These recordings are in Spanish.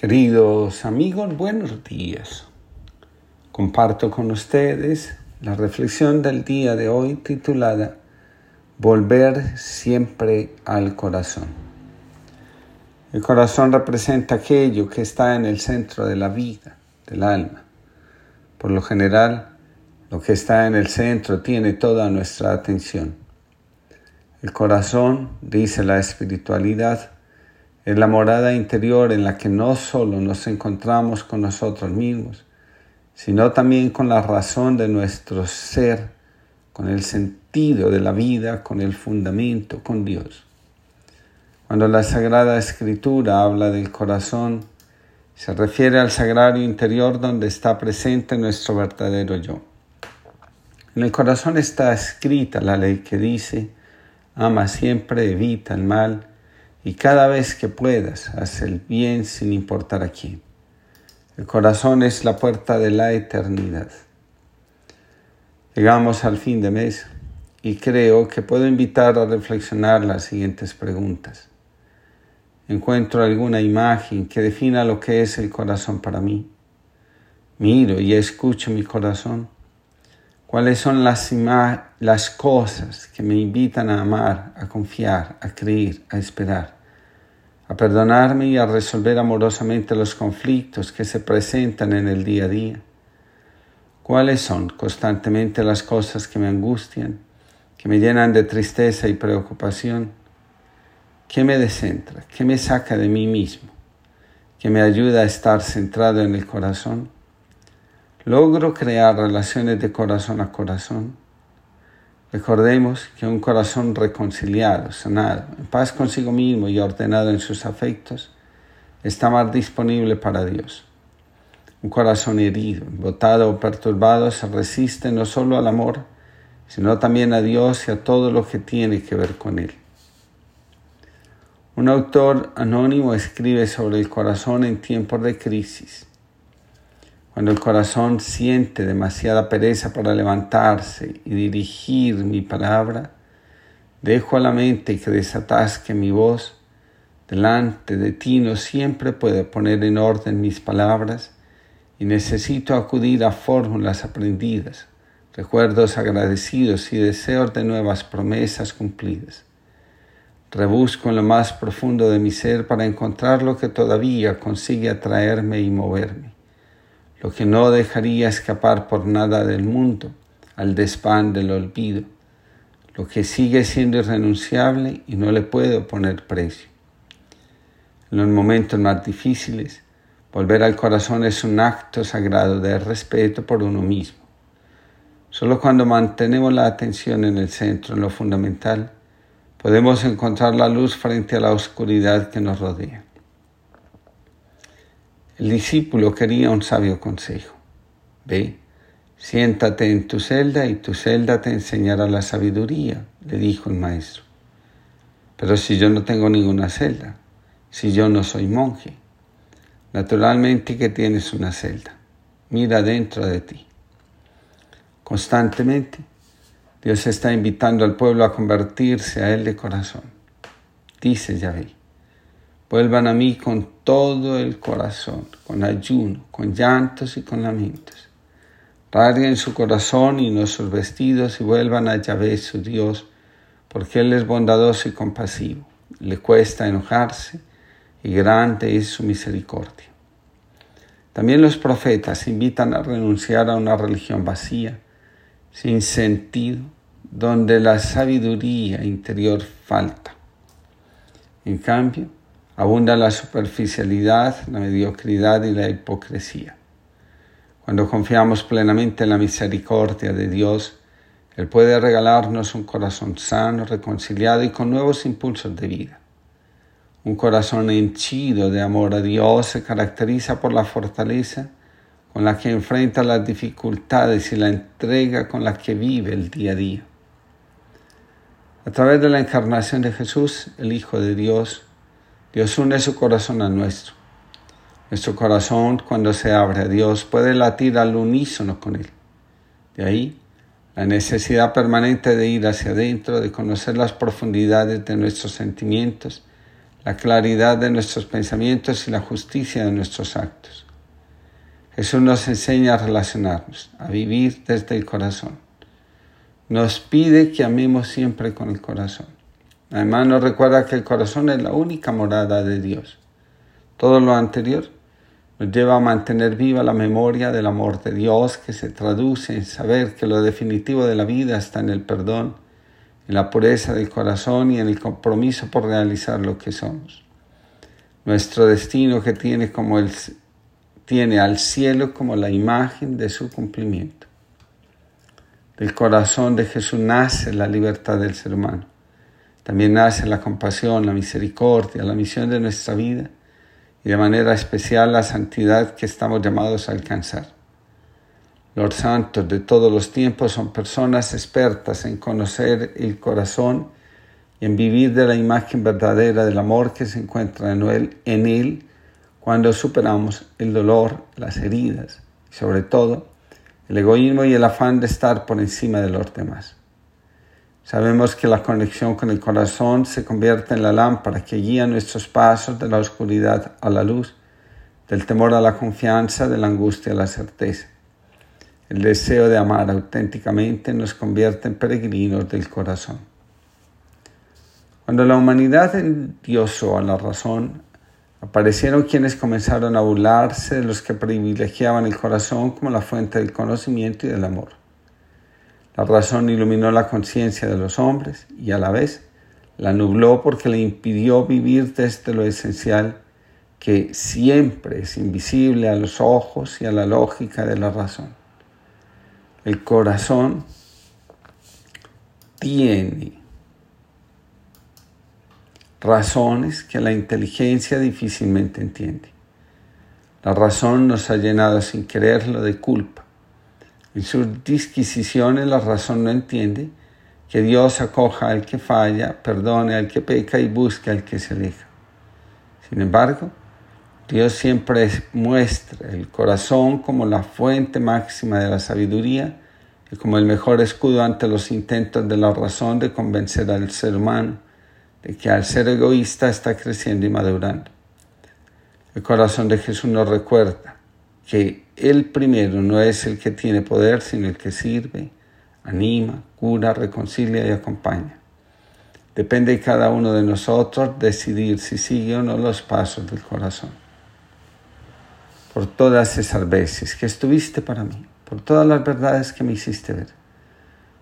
Queridos amigos, buenos días. Comparto con ustedes la reflexión del día de hoy titulada Volver siempre al corazón. El corazón representa aquello que está en el centro de la vida, del alma. Por lo general, lo que está en el centro tiene toda nuestra atención. El corazón, dice la espiritualidad, es la morada interior en la que no solo nos encontramos con nosotros mismos, sino también con la razón de nuestro ser, con el sentido de la vida, con el fundamento, con Dios. Cuando la Sagrada Escritura habla del corazón, se refiere al sagrario interior donde está presente nuestro verdadero yo. En el corazón está escrita la ley que dice, ama siempre, evita el mal, y cada vez que puedas, haz el bien sin importar a quién. El corazón es la puerta de la eternidad. Llegamos al fin de mes y creo que puedo invitar a reflexionar las siguientes preguntas. ¿Encuentro alguna imagen que defina lo que es el corazón para mí? Miro y escucho mi corazón. ¿Cuáles son las, cosas que me invitan a amar, a confiar, a creer, a esperar? a perdonarme y a resolver amorosamente los conflictos que se presentan en el día a día. ¿Cuáles son constantemente las cosas que me angustian, que me llenan de tristeza y preocupación? ¿Qué me descentra? ¿Qué me saca de mí mismo? ¿Qué me ayuda a estar centrado en el corazón? ¿Logro crear relaciones de corazón a corazón? Recordemos que un corazón reconciliado, sanado, en paz consigo mismo y ordenado en sus afectos, está más disponible para Dios. Un corazón herido, botado o perturbado se resiste no solo al amor, sino también a Dios y a todo lo que tiene que ver con Él. Un autor anónimo escribe sobre el corazón en tiempos de crisis. Cuando el corazón siente demasiada pereza para levantarse y dirigir mi palabra, dejo a la mente que desatasque mi voz. Delante de ti no siempre puedo poner en orden mis palabras y necesito acudir a fórmulas aprendidas, recuerdos agradecidos y deseos de nuevas promesas cumplidas. Rebusco en lo más profundo de mi ser para encontrar lo que todavía consigue atraerme y moverme lo que no dejaría escapar por nada del mundo al despan del olvido, lo que sigue siendo irrenunciable y no le puedo poner precio. En los momentos más difíciles, volver al corazón es un acto sagrado de respeto por uno mismo. Solo cuando mantenemos la atención en el centro, en lo fundamental, podemos encontrar la luz frente a la oscuridad que nos rodea. El discípulo quería un sabio consejo. Ve, siéntate en tu celda y tu celda te enseñará la sabiduría, le dijo el maestro. Pero si yo no tengo ninguna celda, si yo no soy monje, naturalmente que tienes una celda. Mira dentro de ti. Constantemente, Dios está invitando al pueblo a convertirse a Él de corazón. Dice Yahvé. Vuelvan a mí con todo el corazón, con ayuno, con llantos y con lamentos. Rasguen su corazón y sus vestidos y vuelvan a Yahvé su Dios, porque Él es bondadoso y compasivo. Le cuesta enojarse y grande es su misericordia. También los profetas invitan a renunciar a una religión vacía, sin sentido, donde la sabiduría interior falta. En cambio, Abunda la superficialidad, la mediocridad y la hipocresía. Cuando confiamos plenamente en la misericordia de Dios, Él puede regalarnos un corazón sano, reconciliado y con nuevos impulsos de vida. Un corazón henchido de amor a Dios se caracteriza por la fortaleza con la que enfrenta las dificultades y la entrega con la que vive el día a día. A través de la encarnación de Jesús, el Hijo de Dios, Dios une su corazón a nuestro. Nuestro corazón, cuando se abre a Dios, puede latir al unísono con Él. De ahí la necesidad permanente de ir hacia adentro, de conocer las profundidades de nuestros sentimientos, la claridad de nuestros pensamientos y la justicia de nuestros actos. Jesús nos enseña a relacionarnos, a vivir desde el corazón. Nos pide que amemos siempre con el corazón. Además nos recuerda que el corazón es la única morada de Dios. Todo lo anterior nos lleva a mantener viva la memoria del amor de Dios que se traduce en saber que lo definitivo de la vida está en el perdón, en la pureza del corazón y en el compromiso por realizar lo que somos. Nuestro destino que tiene, como el, tiene al cielo como la imagen de su cumplimiento. Del corazón de Jesús nace la libertad del ser humano. También nace la compasión, la misericordia, la misión de nuestra vida y de manera especial la santidad que estamos llamados a alcanzar. Los santos de todos los tiempos son personas expertas en conocer el corazón y en vivir de la imagen verdadera del amor que se encuentra en él, en él cuando superamos el dolor, las heridas y sobre todo el egoísmo y el afán de estar por encima de los demás. Sabemos que la conexión con el corazón se convierte en la lámpara que guía nuestros pasos de la oscuridad a la luz, del temor a la confianza, de la angustia a la certeza. El deseo de amar auténticamente nos convierte en peregrinos del corazón. Cuando la humanidad endiosó a la razón, aparecieron quienes comenzaron a burlarse de los que privilegiaban el corazón como la fuente del conocimiento y del amor. La razón iluminó la conciencia de los hombres y a la vez la nubló porque le impidió vivir desde lo esencial que siempre es invisible a los ojos y a la lógica de la razón. El corazón tiene razones que la inteligencia difícilmente entiende. La razón nos ha llenado sin quererlo de culpa en sus disquisiciones la razón no entiende que Dios acoja al que falla, perdone al que peca y busque al que se aleja. Sin embargo, Dios siempre muestra el corazón como la fuente máxima de la sabiduría y como el mejor escudo ante los intentos de la razón de convencer al ser humano de que al ser egoísta está creciendo y madurando. El corazón de Jesús nos recuerda que el primero no es el que tiene poder, sino el que sirve, anima, cura, reconcilia y acompaña. Depende de cada uno de nosotros decidir si sigue o no los pasos del corazón. Por todas esas veces que estuviste para mí, por todas las verdades que me hiciste ver,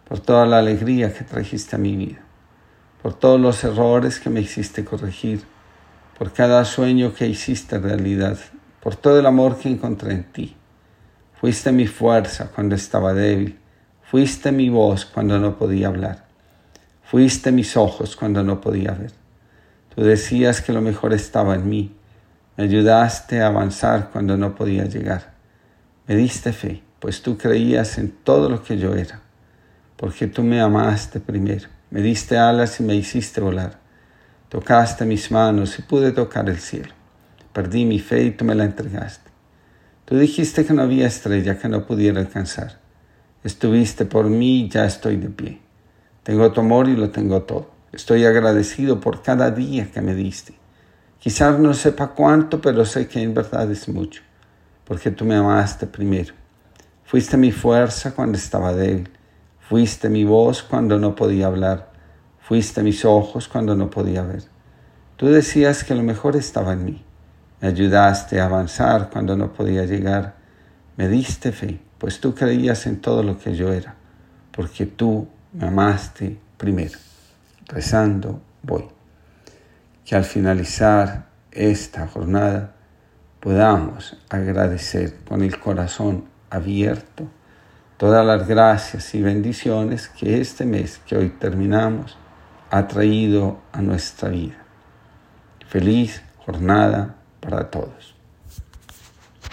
por toda la alegría que trajiste a mi vida, por todos los errores que me hiciste corregir, por cada sueño que hiciste realidad por todo el amor que encontré en ti. Fuiste mi fuerza cuando estaba débil, fuiste mi voz cuando no podía hablar, fuiste mis ojos cuando no podía ver. Tú decías que lo mejor estaba en mí, me ayudaste a avanzar cuando no podía llegar. Me diste fe, pues tú creías en todo lo que yo era, porque tú me amaste primero, me diste alas y me hiciste volar, tocaste mis manos y pude tocar el cielo. Perdí mi fe y tú me la entregaste. Tú dijiste que no había estrella que no pudiera alcanzar. Estuviste por mí y ya estoy de pie. Tengo tu amor y lo tengo todo. Estoy agradecido por cada día que me diste. Quizás no sepa cuánto, pero sé que en verdad es mucho, porque tú me amaste primero. Fuiste mi fuerza cuando estaba débil. Fuiste mi voz cuando no podía hablar. Fuiste mis ojos cuando no podía ver. Tú decías que lo mejor estaba en mí. Me ayudaste a avanzar cuando no podía llegar. Me diste fe, pues tú creías en todo lo que yo era, porque tú me amaste primero. Rezando voy. Que al finalizar esta jornada podamos agradecer con el corazón abierto todas las gracias y bendiciones que este mes que hoy terminamos ha traído a nuestra vida. Feliz jornada para todos.